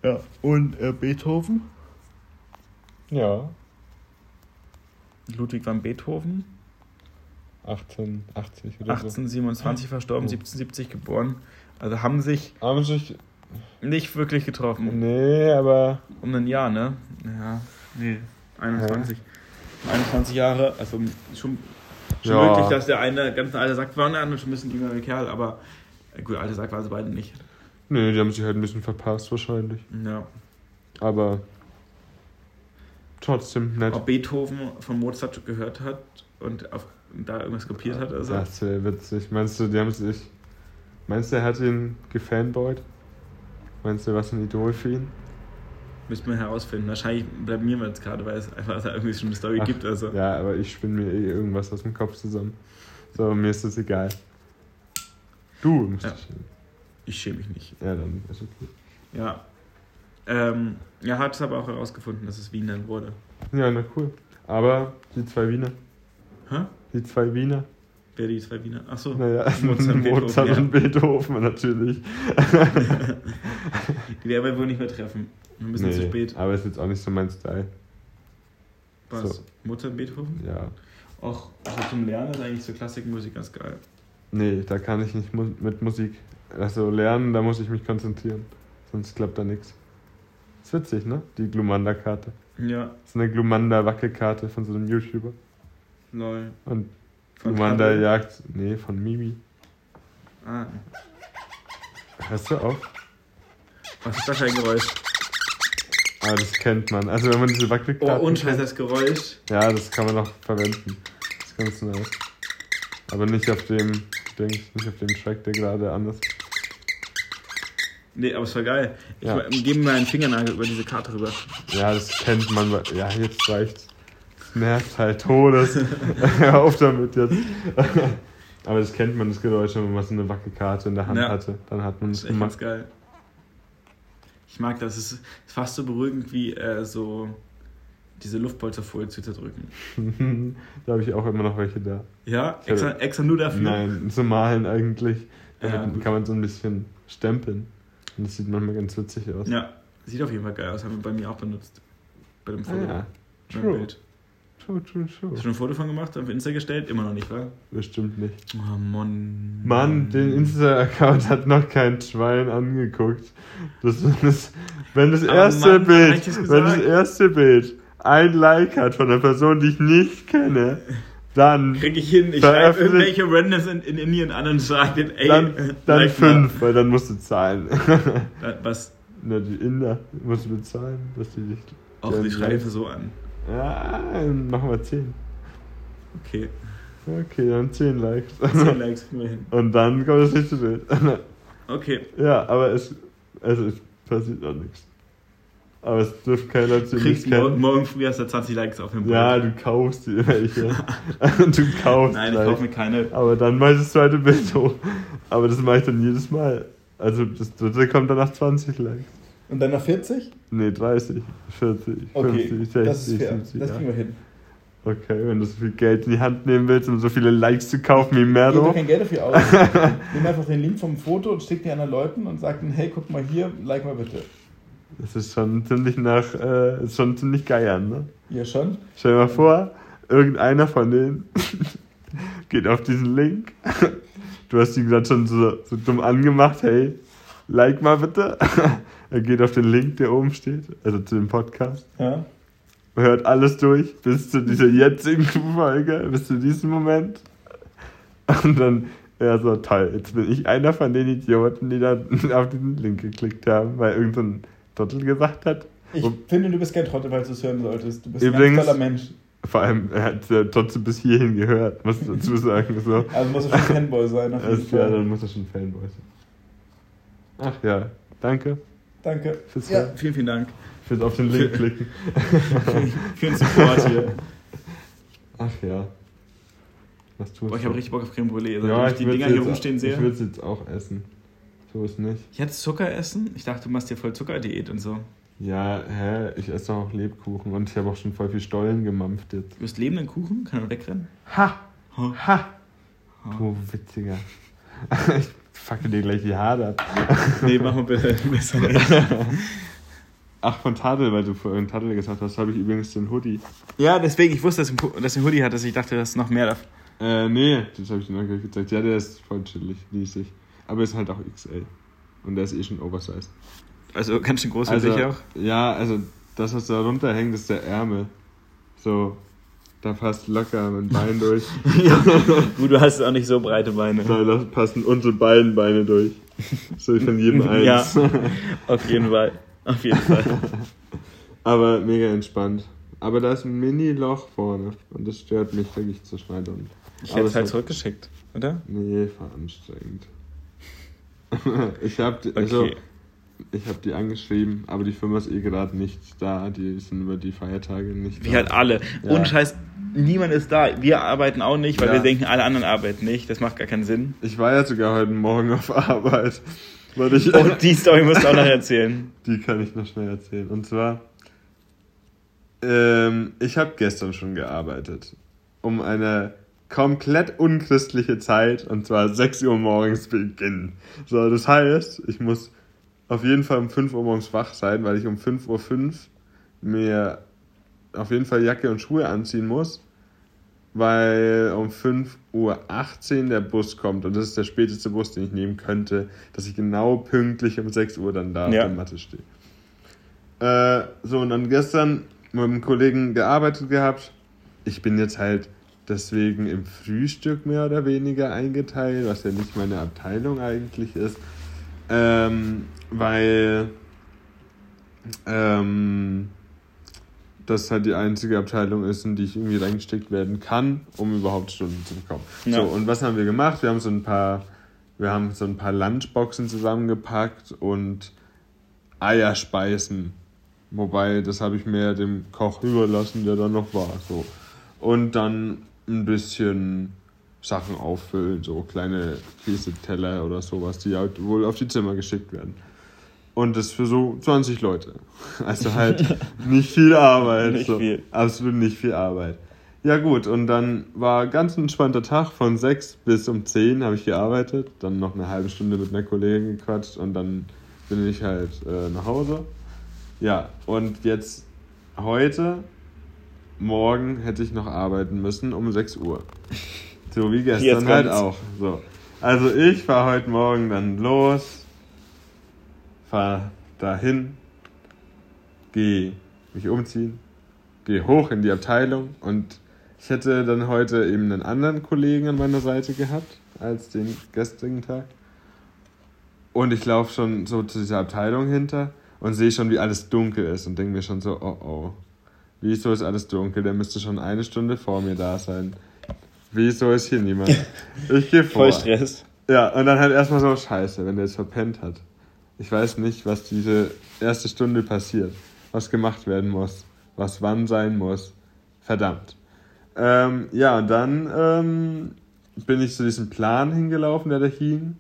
Ja, und äh, Beethoven? ja. Ludwig van Beethoven. 1880 oder so. 1827 verstorben, Oh. 1770 geboren. Also haben sich Aber sich. nicht wirklich getroffen. Nee, aber. Um ein Jahr, ne? Ja, nee, 21. 21 Jahre, also schon, schon Ja. möglich, dass der eine ganz ein alter Sack war und der andere schon ein bisschen jüngerer Kerl, aber äh, gut, alter Sack waren sie beide nicht. Nee, die haben sich halt ein bisschen verpasst wahrscheinlich. Ja. Aber. Trotzdem nett. Ob Beethoven von Mozart gehört hat und auf, da irgendwas kopiert hat, also. Das wäre witzig. Meinst du, die haben sich. Meinst du, er hat ihn gefanboyt? Meinst du, was ein Idol für ihn? Müsste man herausfinden. Wahrscheinlich blamieren wir uns gerade, weil es einfach da irgendwie schon eine Story Ach, gibt. Also. Ja, aber ich spinne mir eh irgendwas aus dem Kopf zusammen. So, mir ist das egal. Du musst Ja. dich. Ich schäme mich nicht. Ja, dann ist okay. Ja. Ähm, er hat es aber auch herausgefunden, dass es Wien dann wurde. Ja, na cool. Aber die zwei Wiener. Hä? Die zwei Wiener. Wer die zwei Wiener? Achso. Naja, Mozart und Beethoven, Mozart ja. und Beethoven natürlich. Die werden wir wohl nicht mehr treffen. Wir müssen Nee, zu spät. Aber ist jetzt auch nicht so mein Style. Was? so. Mozart und Beethoven? Ja. Auch also zum Lernen ist eigentlich so Klassikmusik ganz geil. Nee, da kann ich nicht mit Musik. Also lernen, da muss ich mich konzentrieren. Sonst klappt da nichts. Ist witzig, ne? Die Glumanda-Karte. Ja, Das ist eine Glumanda-Wackelkarte von so einem YouTuber. lol. Und Von Glumanda Paddel? jagt. Nee, von Mimi. Ah, Hörst du auf? was ist das für ein Geräusch? Ah, das kennt man. Also wenn man diese Oh, Wackelkarten. unscheiß das Geräusch. Ja, das kann man auch verwenden. Das ist ganz nice. Aber nicht auf dem Ding, nicht auf dem Track, der gerade an ist. Nee, aber es war geil. Ich Ja. gebe mir einen Fingernagel über diese Karte rüber. Ja, das kennt man. Ja, jetzt reicht's. Das nervt halt Todes. Hör auf damit jetzt. Aber das kennt man, das Geräusch, wenn man so eine Wackelkarte in der Hand Ja. hatte. Dann hat man Das es ist echt ganz gemacht. geil. Ich mag das. Es ist fast so beruhigend wie äh, so diese Luftpolsterfolie zu zerdrücken. da habe ich auch immer noch welche da. Ja, extra, extra nur dafür. Nein, zum Malen eigentlich. Damit Ja, kann man so ein bisschen stempeln. Das sieht manchmal ganz witzig aus. Ja, sieht auf jeden Fall geil aus. Haben wir bei mir auch benutzt. Bei dem Ah, Foto. ja. Beim True. Bild. True, true, true. Hast du schon ein Foto von gemacht, auf Insta gestellt? Immer noch nicht, wa? Bestimmt nicht. Oh Mann. Mann, den Insta-Account hat noch kein Schwein angeguckt. Das ist, wenn das erste Mann, Bild, das wenn das erste Bild ein Like hat von einer Person, die ich nicht kenne, dann, Krieg ich hin. Ich schreibe irgendwelche Randoms in, in Indien an und sage denen, ey, dann, dann like mal. fünf, weil dann musst du zahlen. Was? Na, die Inder musst du bezahlen, dass die dich. Auch die schreibe so an. Ja, machen wir zehn. Okay. Okay, dann zehn Likes. 10 Likes kriegen wir hin. Und dann kommt das nächste Bild. Okay. Ja, aber es, also es passiert noch nichts. Aber es dürfen keine Leute Du nicht kriegst morgen, morgen früh hast du 20 Likes auf dem Bild. Ja, du kaufst dir welche. du kaufst Nein, ich kaufe mir keine. Aber dann mach ich das zweite Bild hoch. Aber das mache ich dann jedes Mal. Also das dritte kommt dann nach 20 Likes. Und dann nach 40? Nee, 30, 40, Okay, 50, 60, das ist fair. 70. Das kriegen wir hin. Okay, wenn du so viel Geld in die Hand nehmen willst, um so viele Likes zu kaufen wie Gib Mero. mir kein Geld dafür aus. Nimm einfach den Link vom Foto und schick den anderen Leuten und sag denen, hey, guck mal hier, like mal bitte. Das ist schon ziemlich nach, äh, ist schon ziemlich geiern, ne? Ja, schon? Stell dir mal vor, irgendeiner von denen geht auf diesen Link. Du hast ihn gerade schon so, so dumm angemacht, hey, like mal bitte. Er geht auf den Link, der oben steht, also zu dem Podcast, Ja. hört alles durch bis zu dieser jetzigen Folge, bis zu diesem Moment. Und dann, ja, so toll, jetzt bin ich einer von den Idioten, die da auf diesen Link geklickt haben, weil irgendein Trottel gesagt hat. Ich Wo- finde, du bist kein Trottel, weil du es hören solltest. Du bist ein Übrigens- ganz toller Mensch. Vor allem, er hat ja trotzdem bis hierhin gehört, muss ich dazu sagen. So. Also muss er schon Fanboy sein, auf jeden Erst, ja, Fall. dann muss er schon Fanboy sein. Ach ja, danke Danke. fürs, Ja, vielen, vielen Dank fürs auf den Link klicken. für den Support hier. Ach ja. Was tust Boah, ich du? habe richtig Bock auf Creme Brûlée. Also, ja, wenn ich ich die Dinger hier rumstehen sehe. Ich würde es jetzt auch essen. So ist nicht. Ich hatte Zucker essen. Ich dachte, du machst dir voll Zuckerdiät und so. Ja, hä, ich esse auch Lebkuchen und ich habe auch schon voll viel Stollen gemampft jetzt. Du bist lebenden Kuchen? Kann er wegrennen? Ha! Ha. Ha! Du witziger. Ich facke dir gleich die Haare ab. Nee, mach mal bitte besser. Ach, von Tadel, weil du vorhin Tadel gesagt hast, habe ich übrigens den Hoodie. Ja, deswegen, ich wusste, dass du einen Hoodie hattest. Ich dachte, das ist noch mehr davon. Äh, nee, das habe ich dir noch gar nicht gezeigt. Ja, der ist voll chillig, riesig. Aber ist halt auch XL. Und der ist eh schon oversized. Also ganz schön groß für also, dich auch? Ja, also das, was da runterhängt, ist der Ärmel. So, da passt locker mein Bein durch. ja, gut, du hast auch nicht so breite Beine. Da passen unsere beiden Beine durch. So von jedem eins. ja, auf jeden Fall. Auf jeden Fall. Aber mega entspannt. Aber da ist ein Mini-Loch vorne und das stört mich wirklich zur Schneidung. Ich hätte es halt zurückgeschickt, oder? Nee, war anstrengend. ich habe also, okay. ich hab die angeschrieben, aber die Firma ist eh gerade nicht da. Die sind über die Feiertage nicht Wie da. halt alle. Ja. Und Scheiß, niemand ist da. Wir arbeiten auch nicht, weil ja. wir denken, alle anderen arbeiten nicht. Das macht gar keinen Sinn. Ich war ja sogar heute Morgen auf Arbeit. Weil ich, Und die Story musst du auch noch erzählen. Die kann ich noch schnell erzählen. Und zwar ähm, ich habe gestern schon gearbeitet. Um eine komplett unchristliche Zeit, und zwar 6 Uhr morgens beginnen. So, das heißt, ich muss auf jeden Fall um 5 Uhr morgens wach sein, weil ich um 5.05 Uhr mir auf jeden Fall Jacke und Schuhe anziehen muss, weil um 5.18 Uhr der Bus kommt und das ist der späteste Bus, den ich nehmen könnte, dass ich genau pünktlich um 6 Uhr dann da ja. auf der Matte stehe. Äh, so, und dann gestern mit einem Kollegen gearbeitet gehabt. Ich bin jetzt halt deswegen im Frühstück mehr oder weniger eingeteilt, was ja nicht meine Abteilung eigentlich ist. Ähm, weil ähm, das halt die einzige Abteilung ist, in die ich irgendwie reingesteckt werden kann, um überhaupt Stunden zu bekommen. Ja. So, und was haben wir gemacht? Wir haben so ein paar, wir haben so ein paar Lunchboxen zusammengepackt und Eierspeisen Wobei, das habe ich mehr dem Koch überlassen, der dann noch war. So. Und dann ein bisschen Sachen auffüllen, so kleine Käseteller oder sowas, die halt wohl auf die Zimmer geschickt werden. Und das für so 20 Leute. Also halt nicht viel Arbeit. nicht so. viel. Absolut nicht viel Arbeit. Ja gut, und dann war ganz entspannter Tag. Von 6 bis um 10 habe ich gearbeitet. Dann noch eine halbe Stunde mit einer Kollegin gequatscht und dann bin ich halt äh, nach Hause. Ja, und jetzt heute, morgen hätte ich noch arbeiten müssen um 6 Uhr. So wie gestern halt auch. So. Also ich fahre heute Morgen dann los, fahre dahin, gehe mich umziehen, gehe hoch in die Abteilung und ich hätte dann heute eben einen anderen Kollegen an meiner Seite gehabt als den gestrigen Tag. Und ich laufe schon so zu dieser Abteilung hinter und sehe schon, wie alles dunkel ist und denke mir schon so, oh oh, wieso ist alles dunkel? Der müsste schon eine Stunde vor mir da sein. Wieso ist hier niemand? Ich gehe vor. Voll Stress. Ja, und dann halt erstmal so, scheiße, wenn der jetzt verpennt hat. Ich weiß nicht, was diese erste Stunde passiert, was gemacht werden muss, was wann sein muss. Verdammt. Ähm, ja, und dann ähm, bin ich zu diesem Plan hingelaufen, der da hing,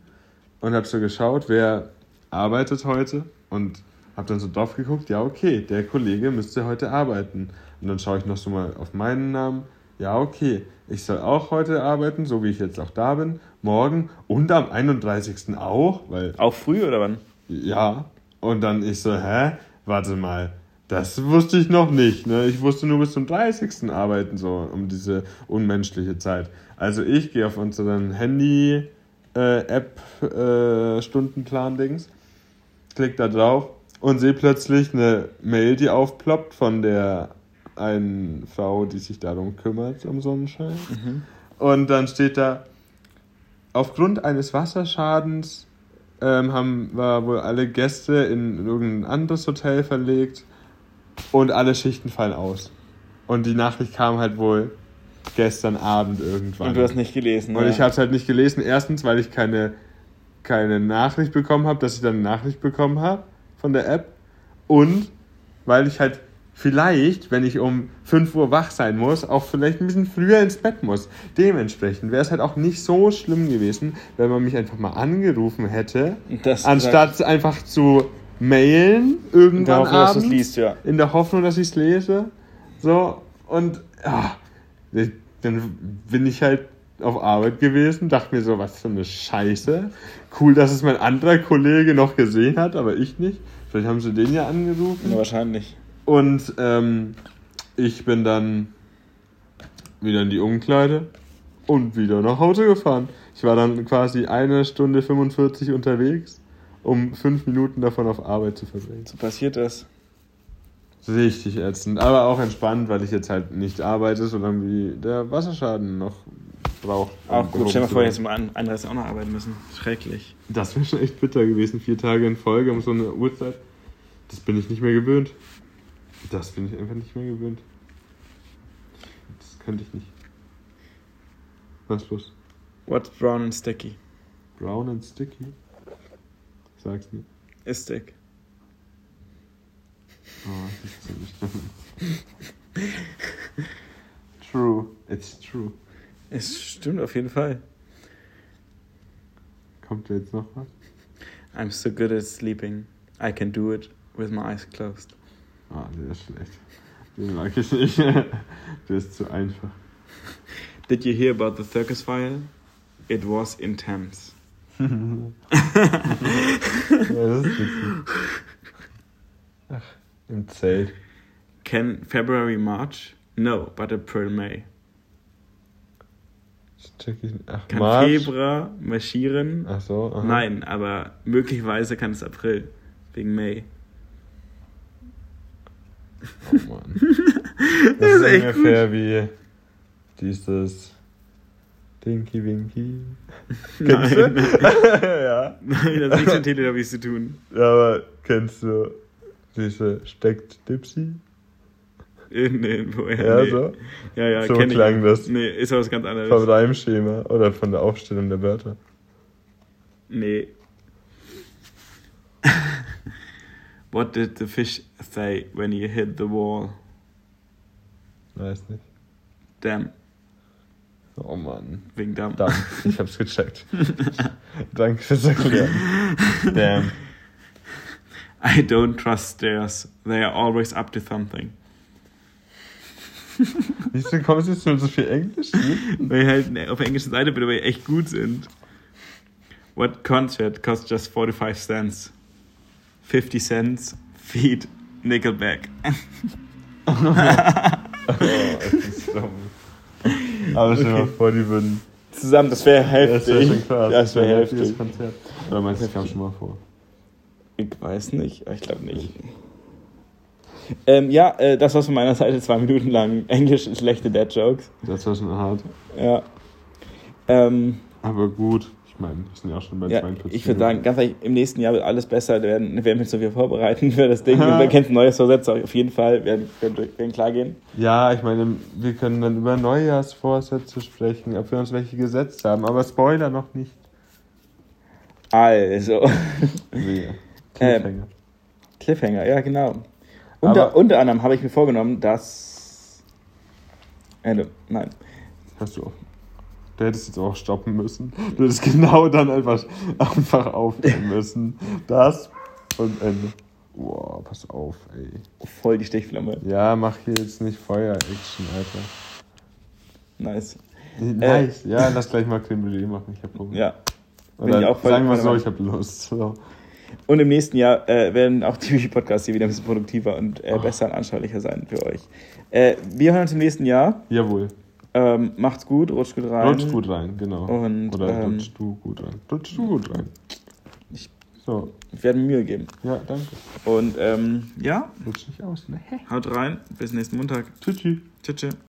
und habe so geschaut, wer arbeitet heute. Und hab dann so drauf geguckt, ja, okay, der Kollege müsste heute arbeiten. Und dann schaue ich noch so mal auf meinen Namen. Ja, okay, ich soll auch heute arbeiten, so wie ich jetzt auch da bin. Morgen und am 31. auch, weil. Auch früh oder wann? Ja. Und dann ich so, hä? Warte mal. Das wusste ich noch nicht. Ne? Ich wusste nur bis zum 30. arbeiten, so um diese unmenschliche Zeit. Also ich gehe auf unseren Handy-App-Stundenplan-Dings, äh, klick da drauf und sehe plötzlich eine Mail, die aufploppt von der einen Frau, die sich darum kümmert, um Sonnenschein. Mhm. Und dann steht da, aufgrund eines Wasserschadens ähm, haben wir wohl alle Gäste in irgendein anderes Hotel verlegt und alle Schichten fallen aus. Und die Nachricht kam halt wohl gestern Abend irgendwann. Und du hast nicht gelesen. Und ja. ich habe es halt nicht gelesen. Erstens, weil ich keine, keine Nachricht bekommen habe, dass ich dann eine Nachricht bekommen habe von der App und weil ich halt vielleicht, wenn ich um 5 Uhr wach sein muss, auch vielleicht ein bisschen früher ins Bett muss. Dementsprechend wäre es halt auch nicht so schlimm gewesen, wenn man mich einfach mal angerufen hätte, das anstatt gesagt. einfach zu mailen irgendwann in der Hoffnung, abends, dass liest, ja. in der Hoffnung, dass ich es lese. So und ja, dann bin ich halt auf Arbeit gewesen, dachte mir so, was für eine Scheiße. Cool, dass es mein anderer Kollege noch gesehen hat, aber ich nicht. Vielleicht haben sie den ja angerufen. Ja, wahrscheinlich. Und ähm, ich bin dann wieder in die Umkleide und wieder nach Hause gefahren. Ich war dann quasi eine Stunde 45 unterwegs, um fünf Minuten davon auf Arbeit zu verbringen. So passiert das. Richtig ätzend, aber auch entspannt, weil ich jetzt halt nicht arbeite, solange wie der Wasserschaden noch braucht. Auch um gut, stell mal vor, jetzt im An- auch noch arbeiten müssen. Schrecklich. Das wäre schon echt bitter gewesen, vier Tage in Folge um so eine Uhrzeit. Das bin ich nicht mehr gewöhnt. Das bin ich einfach nicht mehr gewöhnt. Das könnte ich nicht. Was ist los? What's brown and sticky? Brown and sticky? Sag's mir. Ist stick. Oh, das ist so nicht. true. It's true. Es stimmt auf jeden Fall. Kommt jetzt noch was? I'm so good at sleeping. I can do it with my eyes closed. Ah, der ist schlecht. Den mag ich nicht. der ist zu einfach. Did you hear about the circus fire? It was intense. ja, das ist witzig. Im Zelt. Can February March? No, but April May. Check ich. Ach, Kann March? Februar marschieren? Ach so. aha. Nein, aber möglicherweise kann es April. Wegen May. Oh Mann. Das, Das ist ist ungefähr wie dieses Dinky Winky. Nein. Kennst du? ja. Nein, das hat nichts mit Teletubbies zu tun. ja. Aber kennst du diese Steckt Dipsy? In, in, woher? Ja, nee. so. Ja, ja, so kenn ich. klang das. Nee, ist aber was ganz anderes. Vom Reimschema oder von der Aufstellung der Wörter. Nee. What did the fish say when he hit the wall? Weiß nicht. Damn. Oh Mann. Wegen Damm. Dampf. Ich hab's gecheckt. Danke fürs Erklären. Damn. I don't trust stairs. They are always up to something. Wieso kommst du jetzt mit so viel Englisch? Weil halt ne, auf der englischen Seite bin, aber echt gut sind. What concert costs just 45 cents? 50 cents, feed, Nickelback. Oh, es ist dumm. Aber stell dir mal vor, die würden. Zusammen, das wäre Das wäre heftig. schon krass. Das wäre heftiges heftig. Konzert. Oder meinst du, das kam schon mal vor? Ich weiß nicht, ich glaube nicht. Ähm, ja, äh, das war's von meiner Seite, zwei Minuten lang Englisch schlechte Dad-Jokes. Das war schon hart. Ja. Ähm, Aber gut. Ich meine, wir sind ja auch schon bei ja 42 ich würde sagen, ganz ehrlich, im nächsten Jahr wird alles besser. Wir werden, wir werden uns so viel vorbereiten für das Ding. Wir kennen neues Vorsätze auf jeden Fall. Werden, werden, werden klar gehen. Ja, ich meine, wir können dann über Neujahrsvorsätze sprechen, ob wir uns welche gesetzt haben. Aber Spoiler noch nicht. Also, Wehe. Ähm, Cliffhanger. Cliffhanger, ja, genau. Unter, Aber- unter anderem habe ich mir vorgenommen, dass. Äh, nein. Hast du auch. Du hättest jetzt auch stoppen müssen. Du hättest genau dann einfach, einfach aufnehmen müssen. Das und Ende. Boah, pass auf, ey. Voll die Stichflamme. Ja, mach hier jetzt nicht Feuer-Action, Alter. Nice. Nice. ja, lass gleich mal Creme Brûlée machen. Ich hab Hunger. Äh. Ja. Oder bin ich auch voll sagen wir so, ich hab Lust. So. Und im nächsten Jahr äh, werden auch die Podcasts hier wieder ein bisschen produktiver und äh, Oh. besser und anschaulicher sein für euch. Äh, wir hören uns im nächsten Jahr. Jawohl. Ähm, macht's gut, rutscht gut rein. Rutscht gut rein, genau. Und, Oder ähm, rutschst du gut rein. Rutschst du gut rein. Ich- So, Wir werden Mühe geben. ja, danke. Und ähm, ja, Rutsch nicht aus, ne? haut rein. Bis nächsten Montag. Tschüss. tschüss.